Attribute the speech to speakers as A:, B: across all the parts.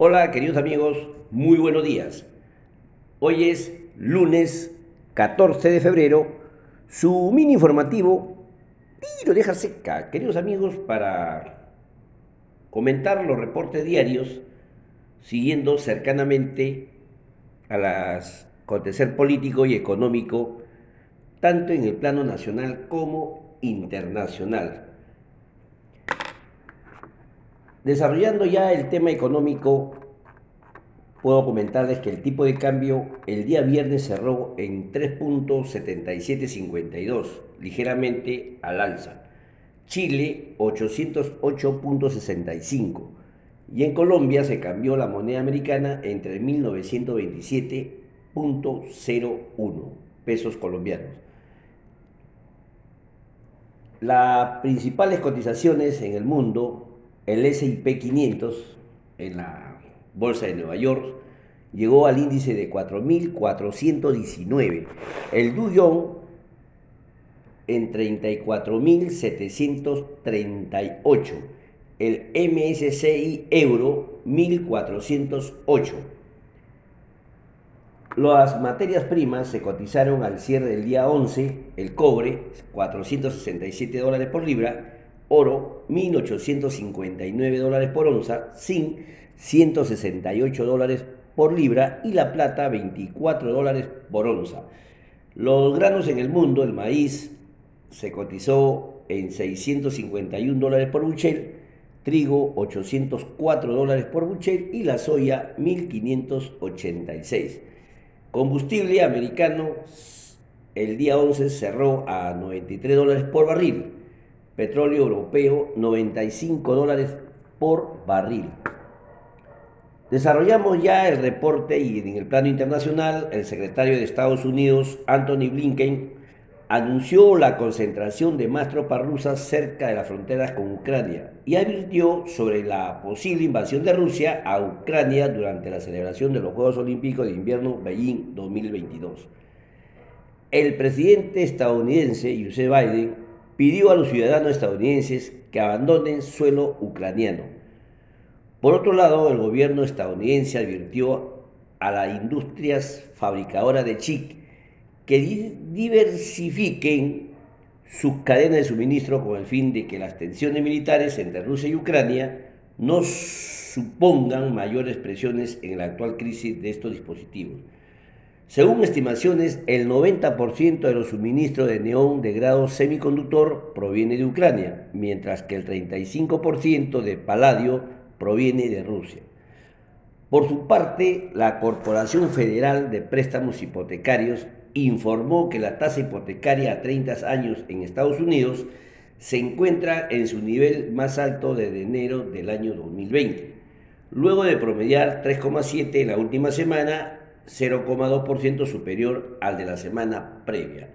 A: Hola queridos amigos, muy buenos días. Hoy es lunes 14 de febrero, su mini informativo lo deja seca, queridos amigos, para comentar los reportes diarios, siguiendo cercanamente a las acontecer político y económico, tanto en el plano nacional como internacional. Desarrollando ya el tema económico, puedo comentarles que el tipo de cambio el día viernes cerró en 3.7752, ligeramente al alza. Chile 808.65 y en Colombia se cambió la moneda americana entre 1927.01 pesos colombianos. Las principales cotizaciones en el mundo el S&P 500 en la bolsa de Nueva York llegó al índice de 4.419. El Dow en 34.738. El MSCI Euro 1.408. Las materias primas se cotizaron al cierre del día 11, el cobre 467 dólares por libra, oro 1.859 dólares por onza, zinc 168 dólares por libra y la plata 24 dólares por onza. Los granos en el mundo, el maíz se cotizó en 651 dólares por buchel, trigo 804 dólares por buchel y la soya 1586. Combustible americano el día 11 cerró a 93 dólares por barril petróleo europeo 95 dólares por barril. Desarrollamos ya el reporte y en el plano internacional el secretario de Estados Unidos, Anthony Blinken, anunció la concentración de más tropas rusas cerca de las fronteras con Ucrania y advirtió sobre la posible invasión de Rusia a Ucrania durante la celebración de los Juegos Olímpicos de Invierno Beijing 2022. El presidente estadounidense, Joe Biden, pidió a los ciudadanos estadounidenses que abandonen suelo ucraniano. Por otro lado, el gobierno estadounidense advirtió a las industrias fabricadoras de chip que diversifiquen sus cadenas de suministro con el fin de que las tensiones militares entre Rusia y Ucrania no supongan mayores presiones en la actual crisis de estos dispositivos. Según estimaciones, el 90% de los suministros de neón de grado semiconductor proviene de Ucrania, mientras que el 35% de paladio proviene de Rusia. Por su parte, la Corporación Federal de Préstamos Hipotecarios informó que la tasa hipotecaria a 30 años en Estados Unidos se encuentra en su nivel más alto desde enero del año 2020, luego de promediar 3,7 en la última semana 0,2% superior al de la semana previa.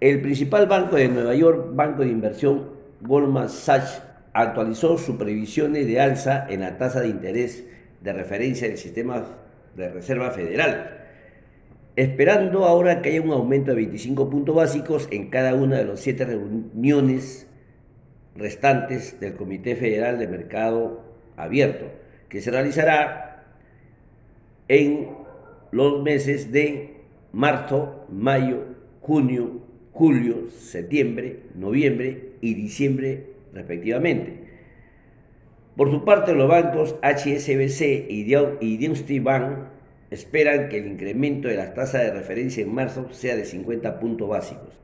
A: El principal banco de Nueva York, banco de inversión Goldman Sachs, actualizó sus previsiones de alza en la tasa de interés de referencia del sistema de Reserva Federal, esperando ahora que haya un aumento de 25 puntos básicos en cada una de las siete reuniones restantes del Comité Federal de Mercado Abierto, que se realizará en los meses de marzo, mayo, junio, julio, septiembre, noviembre y diciembre respectivamente. Por su parte, los bancos HSBC y Deutsche Bank esperan que el incremento de las tasas de referencia en marzo sea de 50 puntos básicos.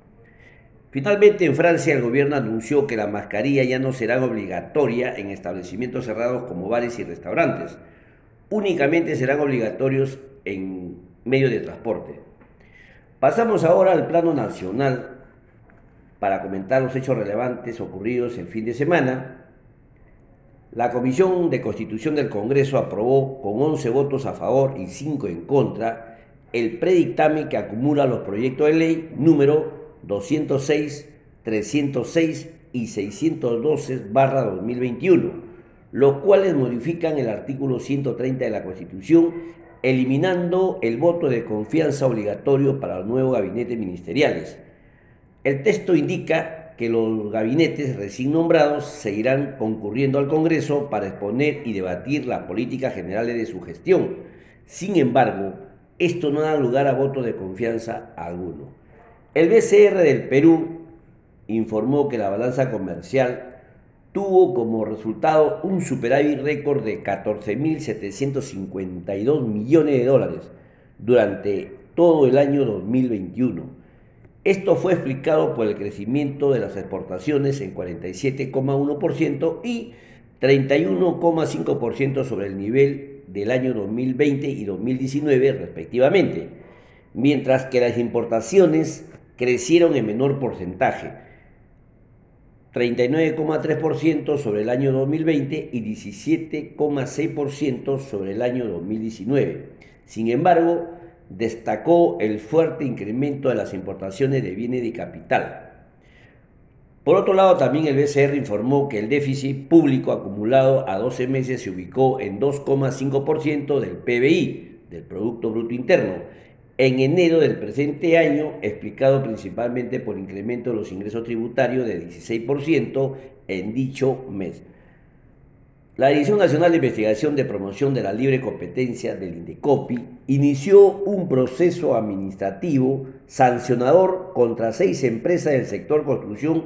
A: Finalmente, en Francia, el gobierno anunció que la mascarilla ya no será obligatoria en establecimientos cerrados como bares y restaurantes. Únicamente serán obligatorios en medio de transporte. Pasamos ahora al plano nacional para comentar los hechos relevantes ocurridos el fin de semana. La Comisión de Constitución del Congreso aprobó con 11 votos a favor y 5 en contra el predictamen que acumula los proyectos de ley número 206, 306 y 612 barra 2021, los cuales modifican el artículo 130 de la Constitución eliminando el voto de confianza obligatorio para el nuevo gabinete ministeriales. El texto indica que los gabinetes recién nombrados seguirán concurriendo al Congreso para exponer y debatir las políticas generales de su gestión. Sin embargo, esto no da lugar a voto de confianza alguno. El BCR del Perú informó que la balanza comercial tuvo como resultado un superávit récord de 14.752 millones de dólares durante todo el año 2021 esto fue explicado por el crecimiento de las exportaciones en 47,1% y 31,5% sobre el nivel del año 2020 y 2019 respectivamente, mientras que las importaciones crecieron en menor porcentaje, 39,3% sobre el año 2020 y 17,6% sobre el año 2019. Sin embargo, destacó el fuerte incremento de las importaciones de bienes de capital. Por otro lado, también el BCR informó que el déficit público acumulado a 12 meses se ubicó en 2,5% del PBI, del Producto Bruto Interno, en enero del presente año, explicado principalmente por incremento de los ingresos tributarios de 16% en dicho mes. La Dirección Nacional de Investigación de Promoción de la Libre Competencia del INDECOPI inició un proceso administrativo sancionador contra seis empresas del sector construcción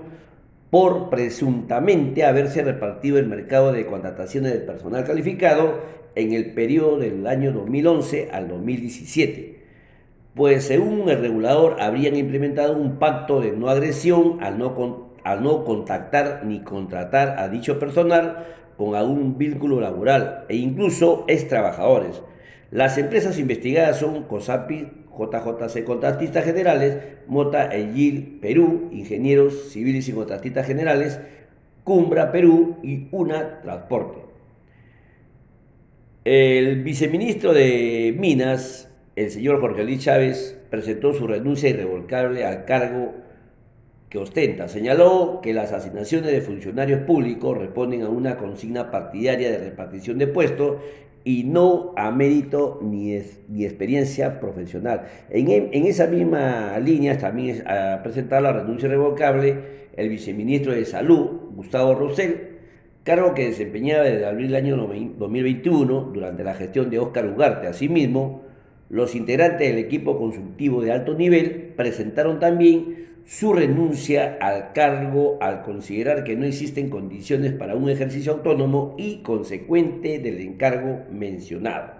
A: por presuntamente haberse repartido el mercado de contrataciones de personal calificado en el periodo del año 2011 al 2017. Pues según el regulador habrían implementado un pacto de no agresión al no, al no contactar ni contratar a dicho personal con algún vínculo laboral e incluso ex trabajadores. Las empresas investigadas son COSAPI, JJC Contratistas Generales, Mota Egil Perú, Ingenieros Civiles y Contratistas Generales, Cumbra Perú y UNA Transporte. El viceministro de Minas, el señor Jorge Luis Chávez, presentó su renuncia irrevocable al cargo que ostenta. Señaló que las asignaciones de funcionarios públicos responden a una consigna partidaria de repartición de puestos y no a mérito ni, ni experiencia profesional. En, esa misma línea también ha presentado la renuncia irrevocable el viceministro de Salud, Gustavo Rosell, cargo que desempeñaba desde abril del año 2021 durante la gestión de Óscar Ugarte. Asimismo, los integrantes del equipo consultivo de alto nivel presentaron también su renuncia al cargo al considerar que no existen condiciones para un ejercicio autónomo y consecuente del encargo mencionado.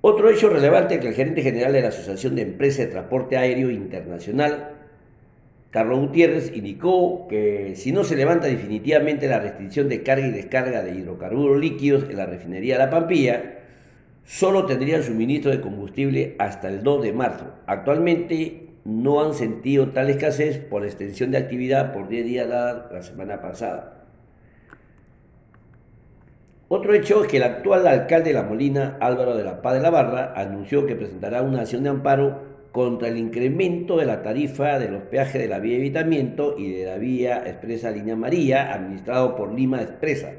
A: Otro hecho relevante es que el gerente general de la Asociación de Empresas de Transporte Aéreo Internacional, Carlos Gutiérrez, indicó que si no se levanta definitivamente la restricción de carga y descarga de hidrocarburos líquidos en la refinería La Pampilla, solo tendrían suministro de combustible hasta el 2 de marzo. Actualmente no han sentido tal escasez por la extensión de actividad por 10 días dada la semana pasada. Otro hecho es que el actual alcalde de La Molina, Álvaro de la Paz de la Barra, anunció que presentará una acción de amparo contra el incremento de la tarifa de los peajes de la vía de evitamiento y de la vía expresa Línea María, administrado por Lima Expresa.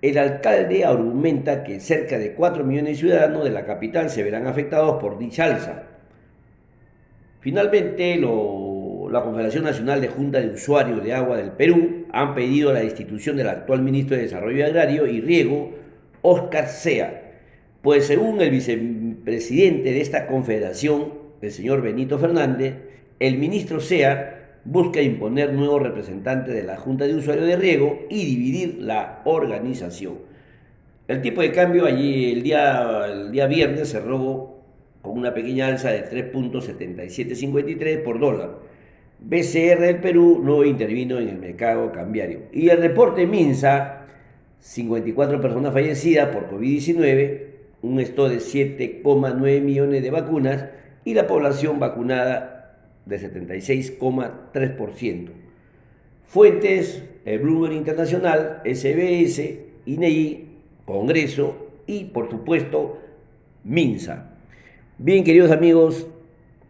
A: El alcalde argumenta que cerca de 4 millones de ciudadanos de la capital se verán afectados por dicha alza. Finalmente, la Confederación Nacional de Junta de Usuarios de Agua del Perú han pedido la destitución del actual ministro de Desarrollo Agrario y Riego, Oscar Sea, pues según el vicepresidente de esta confederación, el señor Benito Fernández, el ministro Sea busca imponer nuevos representantes de la Junta de Usuarios de Riego y dividir la organización. El tipo de cambio allí el día, el día viernes cerró con una pequeña alza de 3.7753 por dólar. BCR del Perú no intervino en el mercado cambiario. Y el reporte MINSA, 54 personas fallecidas por COVID-19, un esto de 7,9 millones de vacunas y la población vacunada de 76,3%. Fuentes, el Bloomberg Internacional, SBS, INEI, Congreso y, por supuesto, MINSA. Bien, queridos amigos,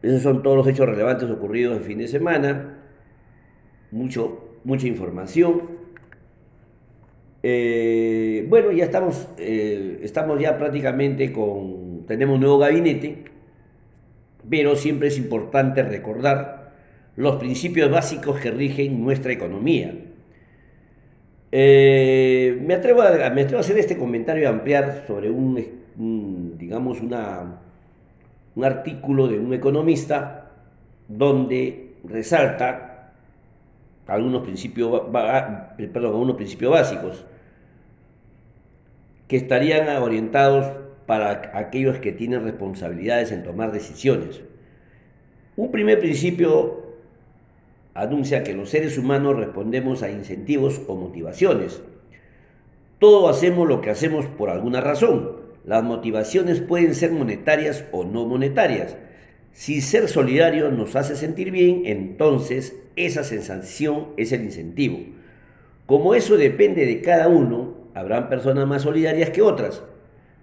A: esos son todos los hechos relevantes ocurridos el fin de semana. Mucho, mucha información. Eh, bueno, ya estamos, eh, estamos ya prácticamente con, tenemos un nuevo gabinete, pero siempre es importante recordar los principios básicos que rigen nuestra economía. Eh, me, atrevo a, hacer este comentario y ampliar sobre un, digamos, una, un artículo de un economista donde resalta algunos principios, algunos principios básicos que estarían orientados para aquellos que tienen responsabilidades en tomar decisiones. Un primer principio anuncia que los seres humanos respondemos a incentivos o motivaciones. Todo hacemos lo que hacemos por alguna razón. Las motivaciones pueden ser monetarias o no monetarias. Si ser solidario nos hace sentir bien, entonces esa sensación es el incentivo. Como eso depende de cada uno, habrán personas más solidarias que otras.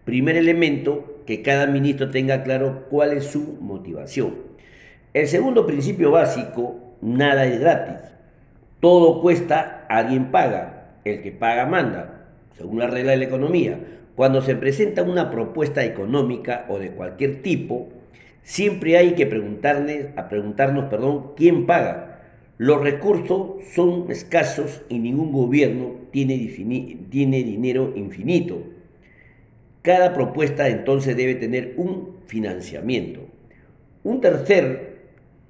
A: Primer elemento, que cada ministro tenga claro cuál es su motivación. El segundo principio básico nada es gratis. Todo cuesta, alguien paga. El que paga manda, según la regla de la economía. Cuando se presenta una propuesta económica o de cualquier tipo, siempre hay que preguntarle, a preguntarnos perdón, quién paga. Los recursos son escasos y ningún gobierno tiene, tiene dinero infinito. Cada propuesta entonces debe tener un financiamiento. Un tercer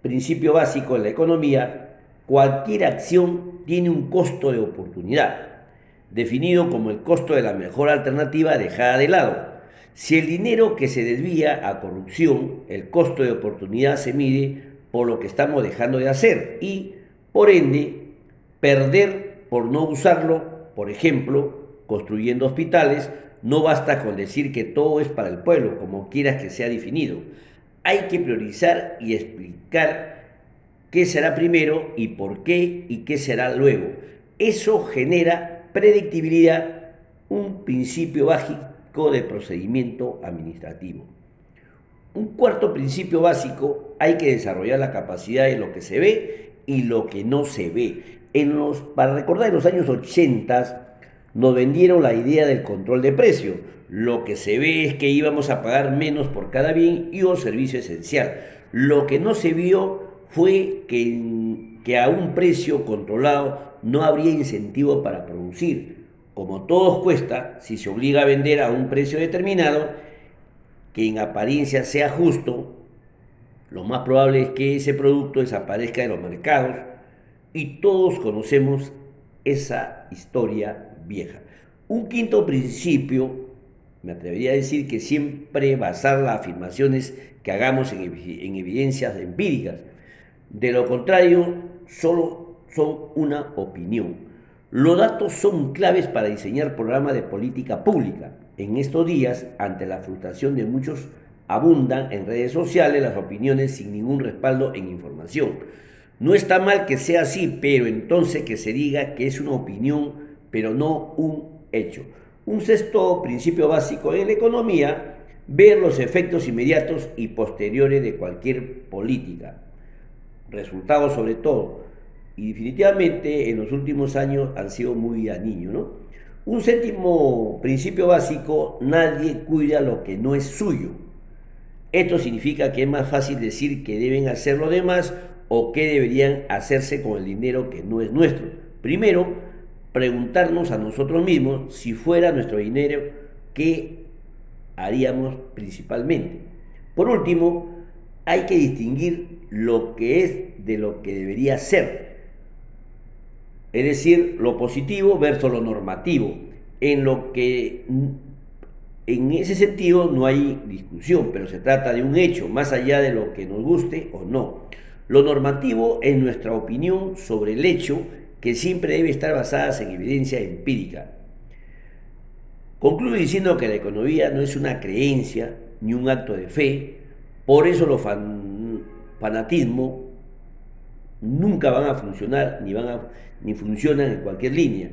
A: principio básico en la economía, cualquier acción tiene un costo de oportunidad, definido como el costo de la mejor alternativa dejada de lado. Si el dinero que se desvía a corrupción, el costo de oportunidad se mide por lo que estamos dejando de hacer y, por ende, perder por no usarlo, por ejemplo, construyendo hospitales, no basta con decir que todo es para el pueblo, como quieras que sea definido hay que priorizar y explicar qué será primero y por qué y qué será luego. Eso genera predictibilidad, un principio básico de procedimiento administrativo. Un cuarto principio básico, hay que desarrollar la capacidad de lo que se ve y lo que no se ve. Para recordar, en los años 80 nos vendieron la idea del control de precios lo que se ve es que íbamos a pagar menos por cada bien y o servicio esencial. Lo que no se vio fue que, que a un precio controlado no habría incentivo para producir. Como todo cuesta, si se obliga a vender a un precio determinado, que en apariencia sea justo, lo más probable es que ese producto desaparezca de los mercados y todos conocemos esa historia vieja. Un quinto principio me atrevería a decir que siempre basar las afirmaciones que hagamos en, evidencias empíricas. De lo contrario, solo son una opinión. Los datos son claves para diseñar programas de política pública. En estos días, ante la frustración de muchos, abundan en redes sociales las opiniones sin ningún respaldo en información. No está mal que sea así, pero entonces que se diga que es una opinión, pero no un hecho. Un sexto principio básico en la economía, ver los efectos inmediatos y posteriores de cualquier política. Resultados sobre todo. Y definitivamente en los últimos años han sido muy a niño, ¿no? Un séptimo principio básico, nadie cuida lo que no es suyo. Esto significa que es más fácil decir que deben hacer los demás o que deberían hacerse con el dinero que no es nuestro. Primero, preguntarnos a nosotros mismos si fuera nuestro dinero, ¿qué haríamos principalmente? Por último, hay que distinguir lo que es de lo que debería ser. Es decir, lo positivo versus lo normativo. En lo que en ese sentido no hay discusión, pero se trata de un hecho, más allá de lo que nos guste o no. Lo normativo es nuestra opinión sobre el hecho que siempre debe estar basadas en evidencia empírica. Concluyo diciendo que la economía no es una creencia ni un acto de fe, por eso los fanatismos nunca van a funcionar ni, van a, ni funcionan en cualquier línea.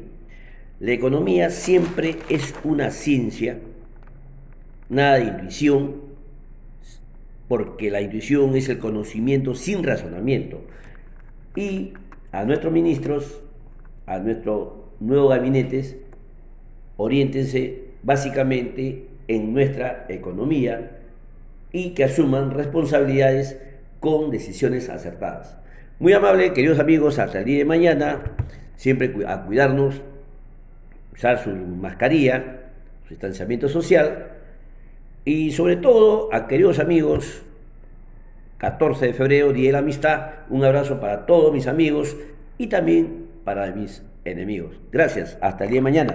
A: La economía siempre es una ciencia, nada de intuición, porque la intuición es el conocimiento sin razonamiento. Y a nuestros ministros, a nuestros nuevos gabinetes, oriéntense básicamente en nuestra economía y que asuman responsabilidades con decisiones acertadas. Muy amable, queridos amigos, hasta el día de mañana, siempre a cuidarnos, usar su mascarilla, su distanciamiento social y sobre todo a queridos amigos, 14 de febrero, Día de la Amistad, un abrazo para todos mis amigos y también para mis enemigos. Gracias, hasta el día de mañana.